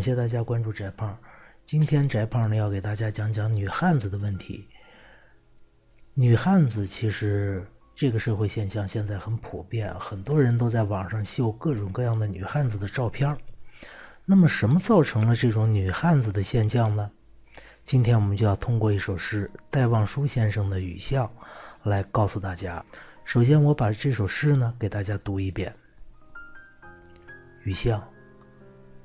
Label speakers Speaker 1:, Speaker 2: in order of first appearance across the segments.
Speaker 1: 感谢大家关注翟胖。今天翟胖呢要给大家讲讲女汉子的问题。女汉子其实这个社会现象现在很普遍，很多人都在网上秀各种各样的女汉子的照片。那么什么造成了这种女汉子的现象呢？今天我们就要通过一首诗戴望舒先生的《雨巷》来告诉大家。首先，我把这首诗呢给大家读一遍。《雨巷》，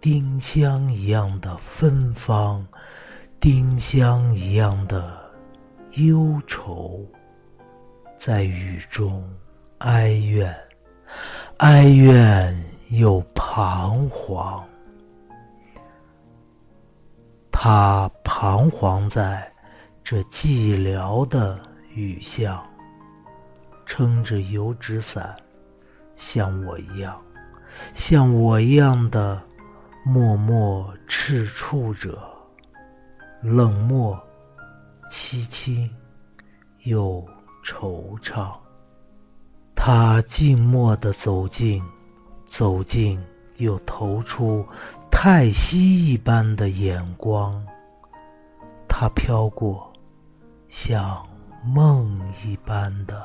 Speaker 1: 丁香一样的芬芳，丁香一样的忧愁，在雨中哀怨，哀怨又彷徨。他彷徨在这寂寥的雨巷，撑着油纸伞，像我一样，像我一样的默默赤触着，冷漠、凄清又惆怅。他静默地走近，走近又投出。太息一般的眼光，他飘过，像梦一般的，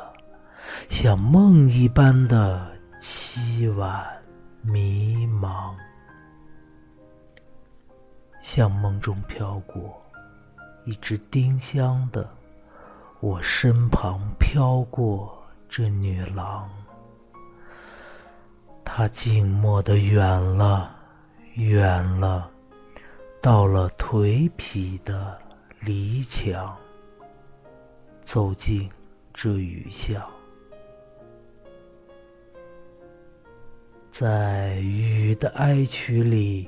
Speaker 1: 像梦一般的凄婉迷茫，像梦中飘过一只丁香的，我身旁飘过这女郎，她静默的远了。远了，到了颓圮的篱墙，走进这雨巷，在雨的哀曲里，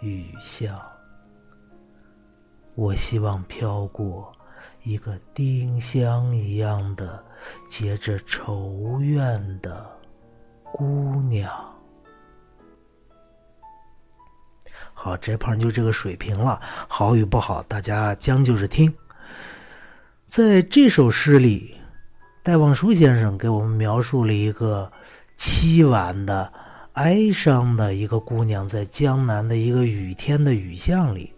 Speaker 1: 雨巷。我希望飘过一个丁香一样的结着愁怨的姑娘。好，这胖就这个水平了，好与不好，大家将就着听。在这首诗里，戴望舒先生给我们描述了一个凄婉的、哀伤的一个姑娘，在江南的一个雨天的雨巷里。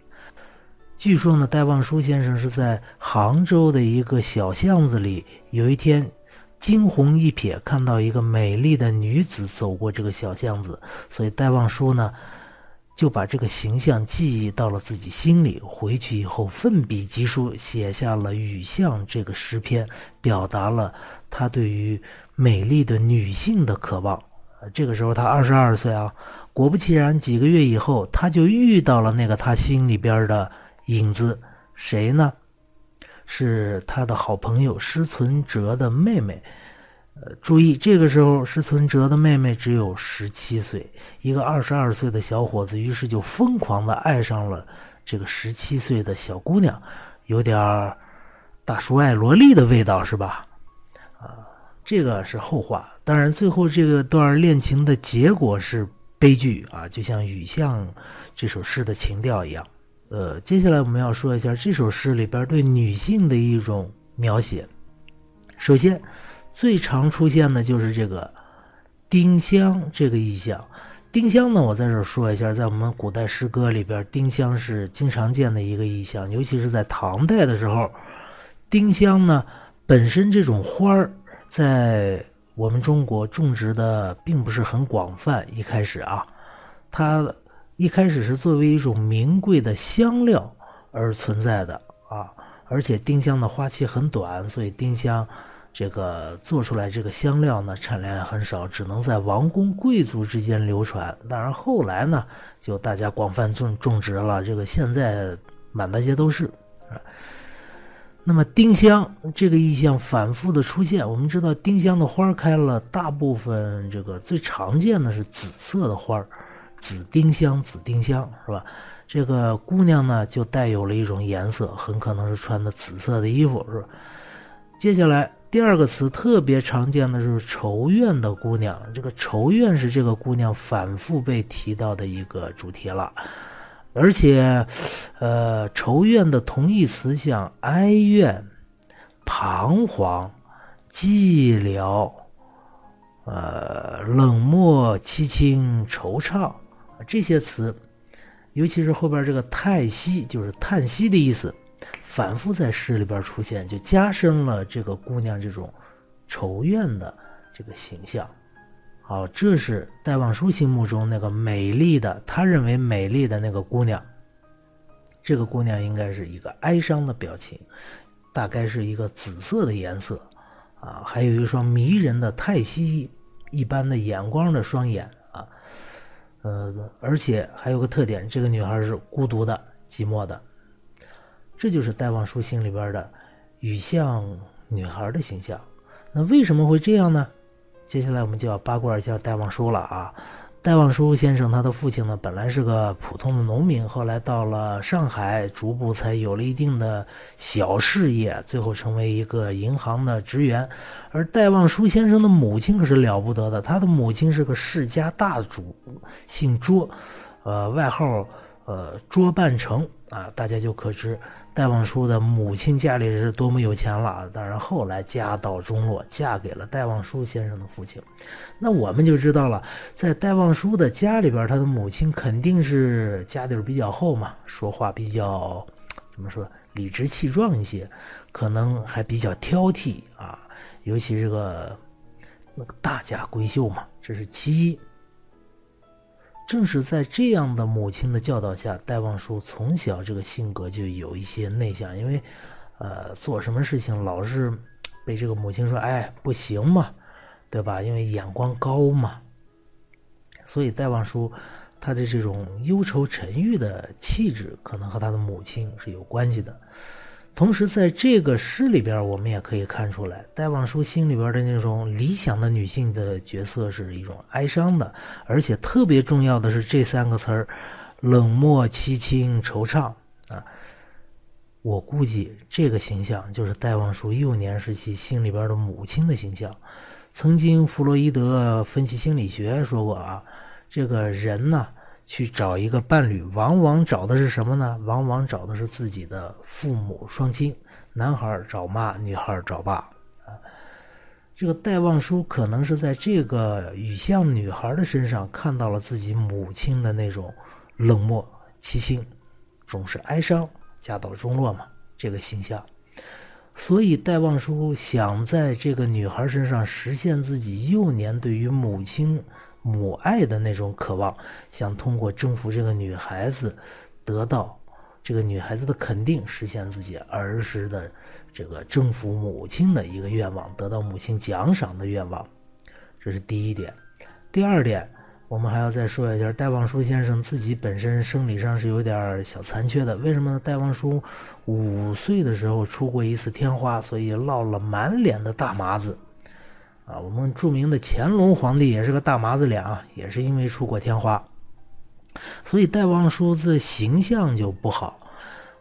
Speaker 1: 据说呢，戴望舒先生是在杭州的一个小巷子里，有一天惊鸿一瞥，看到一个美丽的女子走过这个小巷子，所以戴望舒呢。就把这个形象记忆到了自己心里，回去以后奋笔疾书，写下了《雨巷》这个诗篇，表达了他对于美丽的女性的渴望。这个时候他二十二岁啊，果不其然，几个月以后他就遇到了那个他心里边的影子，谁呢？是他的好朋友施存哲的妹妹。呃，注意，这个时候施存哲的妹妹只有十七岁，一个二十二岁的小伙子，于是就疯狂的爱上了这个十七岁的小姑娘，有点大叔爱萝莉的味道，是吧？啊，这个是后话。当然，最后这个段恋情的结果是悲剧啊，就像《雨巷》这首诗的情调一样。呃，接下来我们要说一下这首诗里边对女性的一种描写。首先。最常出现的就是这个丁香这个意象。丁香呢，我在这儿说一下，在我们古代诗歌里边，丁香是经常见的一个意象，尤其是在唐代的时候，丁香呢本身这种花儿在我们中国种植的并不是很广泛。一开始啊，它一开始是作为一种名贵的香料而存在的啊，而且丁香的花期很短，所以丁香这个做出来这个香料呢产量也很少，只能在王公贵族之间流传。当然后来呢，就大家广泛种种植了，这个现在满大街都是啊。那么丁香这个意象反复的出现，我们知道丁香的花开了，大部分这个最常见的是紫色的花儿。紫丁香，紫丁香是吧？这个姑娘呢，就带有了一种颜色，很可能是穿的紫色的衣服，是吧？接下来第二个词特别常见的是愁怨的姑娘，这个愁怨是这个姑娘反复被提到的一个主题了，而且，呃，愁怨的同义词像哀怨、彷徨、寂寥，呃，冷漠、凄清、惆怅。这些词，尤其是后边这个“叹息”，就是叹息的意思，反复在诗里边出现，就加深了这个姑娘这种愁怨的这个形象。好，这是戴望舒心目中那个美丽的，他认为美丽的那个姑娘。这个姑娘应该是一个哀伤的表情，大概是一个紫色的颜色，啊，还有一双迷人的叹息一般的眼光的双眼啊。呃，而且还有个特点，这个女孩是孤独的、寂寞的，这就是戴望舒心里边的雨巷女孩的形象。那为什么会这样呢？接下来我们就要八卦一下戴望舒了啊。戴望舒先生，他的父亲呢，本来是个普通的农民，后来到了上海，逐步才有了一定的小事业，最后成为一个银行的职员。而戴望舒先生的母亲可是了不得的，他的母亲是个世家大主，姓卓，呃，外号呃卓半成啊，大家就可知。戴望舒的母亲家里是多么有钱了，当然后来家道中落，嫁给了戴望舒先生的父亲。那我们就知道了，在戴望舒的家里边，他的母亲肯定是家底比较厚嘛，说话比较怎么说理直气壮一些，可能还比较挑剔啊，尤其是个那个大家闺秀嘛，这是其一。正是在这样的母亲的教导下，戴望舒从小这个性格就有一些内向，因为，呃，做什么事情老是被这个母亲说：“哎，不行嘛，对吧？”因为眼光高嘛，所以戴望舒他的这种忧愁沉郁的气质，可能和他的母亲是有关系的。同时，在这个诗里边，我们也可以看出来，戴望舒心里边的那种理想的女性的角色是一种哀伤的，而且特别重要的是这三个词儿：冷漠、凄清、惆怅啊。我估计这个形象就是戴望舒幼年时期心里边的母亲的形象。曾经弗洛伊德分析心理学说过啊，这个人呢。去找一个伴侣，往往找的是什么呢？往往找的是自己的父母双亲。男孩找妈，女孩找爸。啊，这个戴望舒可能是在这个雨巷女孩的身上看到了自己母亲的那种冷漠、凄清，总是哀伤、家道中落嘛这个形象。所以戴望舒想在这个女孩身上实现自己幼年对于母亲。母爱的那种渴望，想通过征服这个女孩子，得到这个女孩子的肯定，实现自己儿时的这个征服母亲的一个愿望，得到母亲奖赏的愿望，这是第一点。第二点，我们还要再说一下，戴望舒先生自己本身生理上是有点小残缺的。为什么呢？戴望舒五岁的时候出过一次天花，所以落了满脸的大麻子。啊，我们著名的乾隆皇帝也是个大麻子脸啊，也是因为出过天花，所以戴望舒的形象就不好。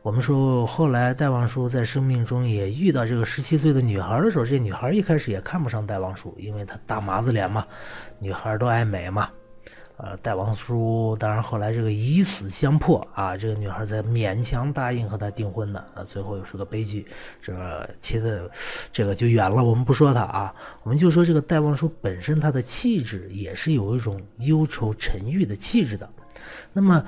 Speaker 1: 我们说后来戴望舒在生命中也遇到这个十七岁的女孩的时候，这女孩一开始也看不上戴望舒，因为她大麻子脸嘛，女孩都爱美嘛。呃，戴望舒当然后来这个以死相迫啊，这个女孩才勉强答应和他订婚的啊，最后又是个悲剧。这个妻子，这个就远了，我们不说他啊，我们就说这个戴望舒本身他的气质也是有一种忧愁沉郁的气质的。那么，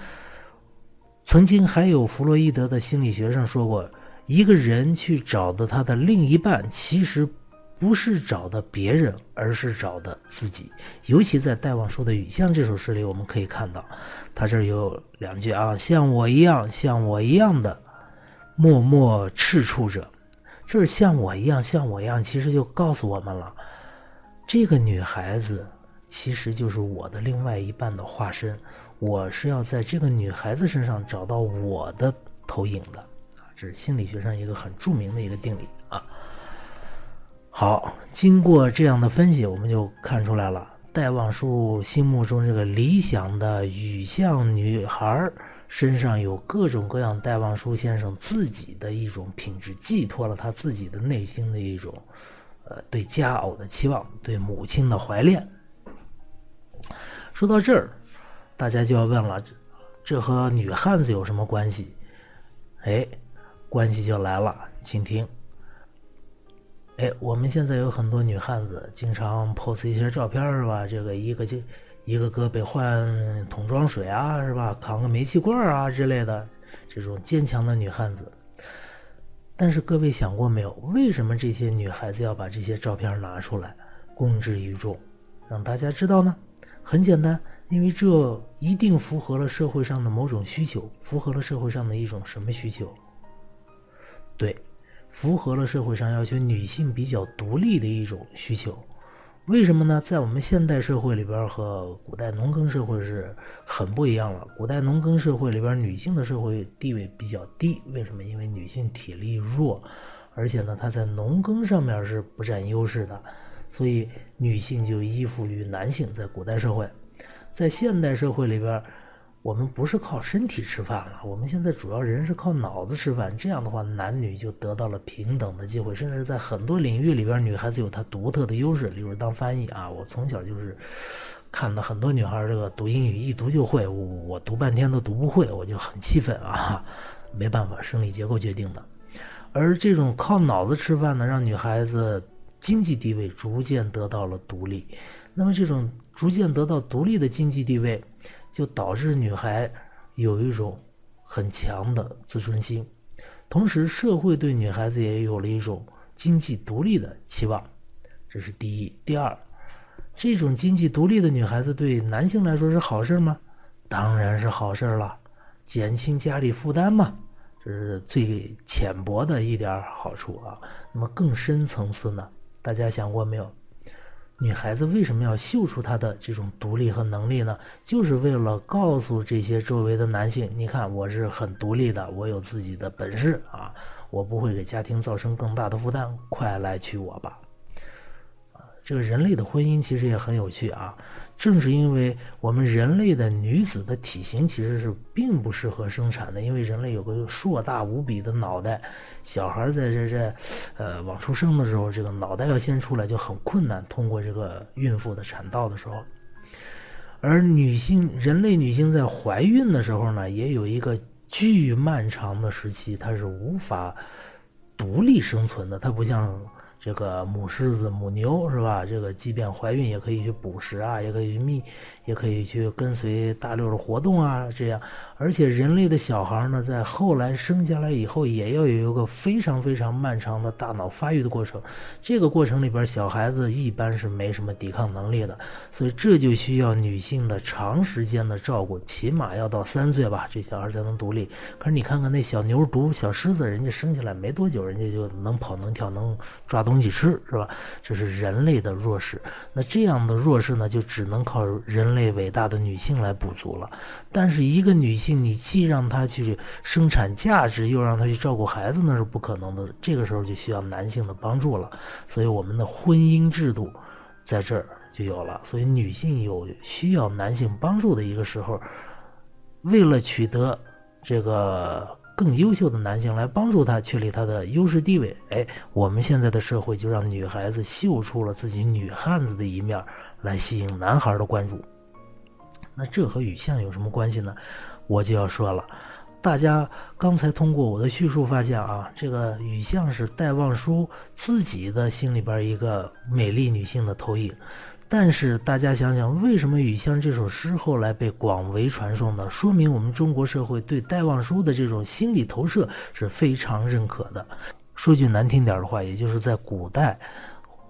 Speaker 1: 曾经还有弗洛伊德的心理学上说过，一个人去找的他的另一半，其实不是找的别人，而是找的自己。尤其在戴望舒的《雨巷》这首诗里，我们可以看到，他这儿有两句啊：“像我一样，像我一样的默默赤处者。”这是像我一样，像我一样，其实就告诉我们了，这个女孩子其实就是我的另外一半的化身。我是要在这个女孩子身上找到我的投影的啊，这是心理学上一个很著名的一个定理啊。好，经过这样的分析，我们就看出来了，戴望舒心目中这个理想的雨巷女孩身上有各种各样戴望舒先生自己的一种品质，寄托了他自己的内心的一种，呃，对佳偶的期望，对母亲的怀恋。说到这儿。大家就要问了，这这和女汉子有什么关系？哎，关系就来了，请听。哎，我们现在有很多女汉子，经常 pose 一些照片是吧？这个一个就一个胳膊换桶装水啊，是吧？扛个煤气罐啊之类的，这种坚强的女汉子。但是各位想过没有，为什么这些女孩子要把这些照片拿出来公之于众，让大家知道呢？很简单。因为这一定符合了社会上的某种需求，符合了社会上的一种什么需求？对，符合了社会上要求女性比较独立的一种需求。为什么呢？在我们现代社会里边和古代农耕社会是很不一样了。古代农耕社会里边，女性的社会地位比较低。为什么？因为女性体力弱，而且呢，她在农耕上面是不占优势的，所以女性就依附于男性。在古代社会。在现代社会里边，我们不是靠身体吃饭了，我们现在主要人是靠脑子吃饭。这样的话，男女就得到了平等的机会，甚至在很多领域里边，女孩子有她独特的优势。例如当翻译啊，我从小就是看到很多女孩这个读英语一读就会，我读半天都读不会，我就很气愤啊！没办法，生理结构决定的。而这种靠脑子吃饭呢，让女孩子经济地位逐渐得到了独立。那么，这种逐渐得到独立的经济地位，就导致女孩有一种很强的自尊心，同时社会对女孩子也有了一种经济独立的期望，这是第一。第二，这种经济独立的女孩子对男性来说是好事吗？当然是好事了，减轻家里负担嘛，这是最浅薄的一点好处啊。那么更深层次呢？大家想过没有？女孩子为什么要秀出她的这种独立和能力呢？就是为了告诉这些周围的男性，你看我是很独立的，我有自己的本事啊，我不会给家庭造成更大的负担，快来娶我吧。这个人类的婚姻其实也很有趣啊。正是因为我们人类的女子的体型其实是并不适合生产的，因为人类有个硕大无比的脑袋，小孩在这这，呃，往出生的时候，这个脑袋要先出来就很困难。通过这个孕妇的产道的时候，而女性，人类女性在怀孕的时候呢，也有一个巨漫长的时期，她是无法独立生存的，她不像。这个母狮子、母牛是吧？这个即便怀孕也可以去捕食啊，也可以去觅，也可以去跟随大溜的活动啊，这样。而且人类的小孩呢，在后来生下来以后，也要有一个非常非常漫长的大脑发育的过程。这个过程里边，小孩子一般是没什么抵抗能力的，所以这就需要女性的长时间的照顾，起码要到三岁吧，这小孩才能独立。可是你看看那小牛犊、小狮子，人家生下来没多久，人家就能跑、能跳、能抓东东西吃，是吧？这是人类的弱势。那这样的弱势呢，就只能靠人类伟大的女性来补足了。但是一个女性。你既让她去生产价值，又让她去照顾孩子，那是不可能的。这个时候就需要男性的帮助了。所以我们的婚姻制度在这儿就有了。所以女性有需要男性帮助的一个时候，为了取得这个更优秀的男性来帮助她确立她的优势地位，哎，我们现在的社会就让女孩子秀出了自己女汉子的一面，来吸引男孩的关注。那这和雨巷有什么关系呢？我就要说了，大家刚才通过我的叙述发现啊，这个雨巷是戴望舒自己的心里边一个美丽女性的投影。但是大家想想，为什么雨巷这首诗后来被广为传颂呢？说明我们中国社会对戴望舒的这种心理投射是非常认可的。说句难听点的话，也就是在古代，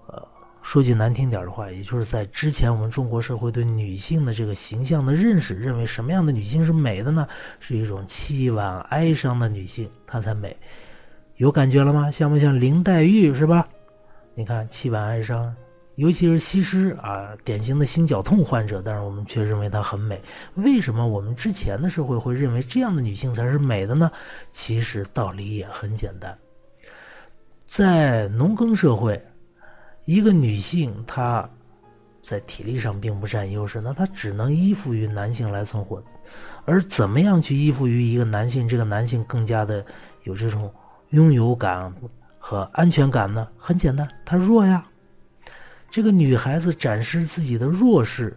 Speaker 1: 呃说句难听点的话，也就是在之前我们中国社会对女性的这个形象的认识，认为什么样的女性是美的呢？是一种凄婉哀伤的女性，她才美。有感觉了吗？像不像林黛玉是吧？你看凄婉哀伤，尤其是西施啊，典型的心绞痛患者，但是我们却认为她很美。为什么我们之前的社会会认为这样的女性才是美的呢？其实道理也很简单，在农耕社会。一个女性，她在体力上并不占优势，那她只能依附于男性来存活。而怎么样去依附于一个男性，这个男性更加的有这种拥有感和安全感呢？很简单，他弱呀。这个女孩子展示自己的弱势，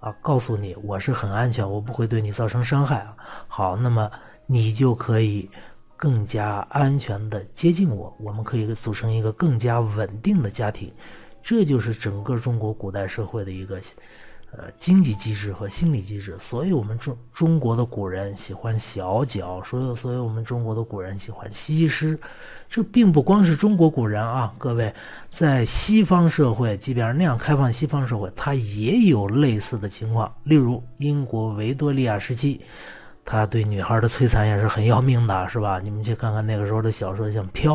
Speaker 1: 啊，告诉你我是很安全，我不会对你造成伤害啊。好，那么你就可以。更加安全的接近我，我们可以组成一个更加稳定的家庭，这就是整个中国古代社会的一个，呃，经济机制和心理机制。所以，我们中中国的古人喜欢小脚，所以，所以我们中国的古人喜欢西施。这并不光是中国古人啊，各位，在西方社会，即便是那样开放西方社会，它也有类似的情况。例如，英国维多利亚时期。他对女孩的摧残也是很要命的，是吧？你们去看看那个时候的小说，像《飘》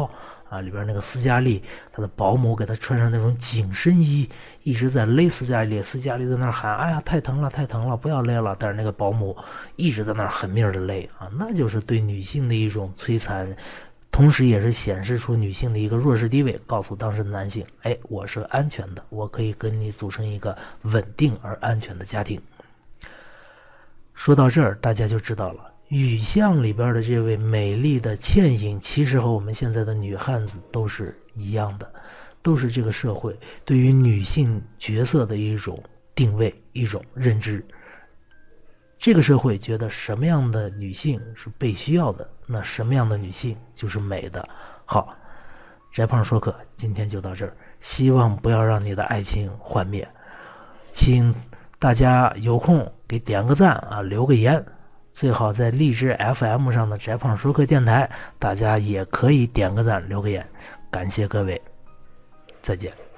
Speaker 1: 啊，里边那个斯嘉丽，她的保姆给她穿上那种紧身衣，一直在勒斯嘉丽，斯嘉丽在那喊：“哎呀，太疼了，太疼了，不要勒了。”但是那个保姆一直在那狠命的勒啊，那就是对女性的一种摧残，同时也是显示出女性的一个弱势地位，告诉当时的男性：“哎，我是安全的，我可以跟你组成一个稳定而安全的家庭。”说到这儿，大家就知道了，雨巷里边的这位美丽的倩影，其实和我们现在的女汉子都是一样的，都是这个社会对于女性角色的一种定位、一种认知。这个社会觉得什么样的女性是被需要的，那什么样的女性就是美的。好，翟胖说课今天就到这儿，希望不要让你的爱情幻灭，请。大家有空给点个赞啊，留个言，最好在荔枝 FM 上的宅胖说客电台，大家也可以点个赞，留个言，感谢各位，再见。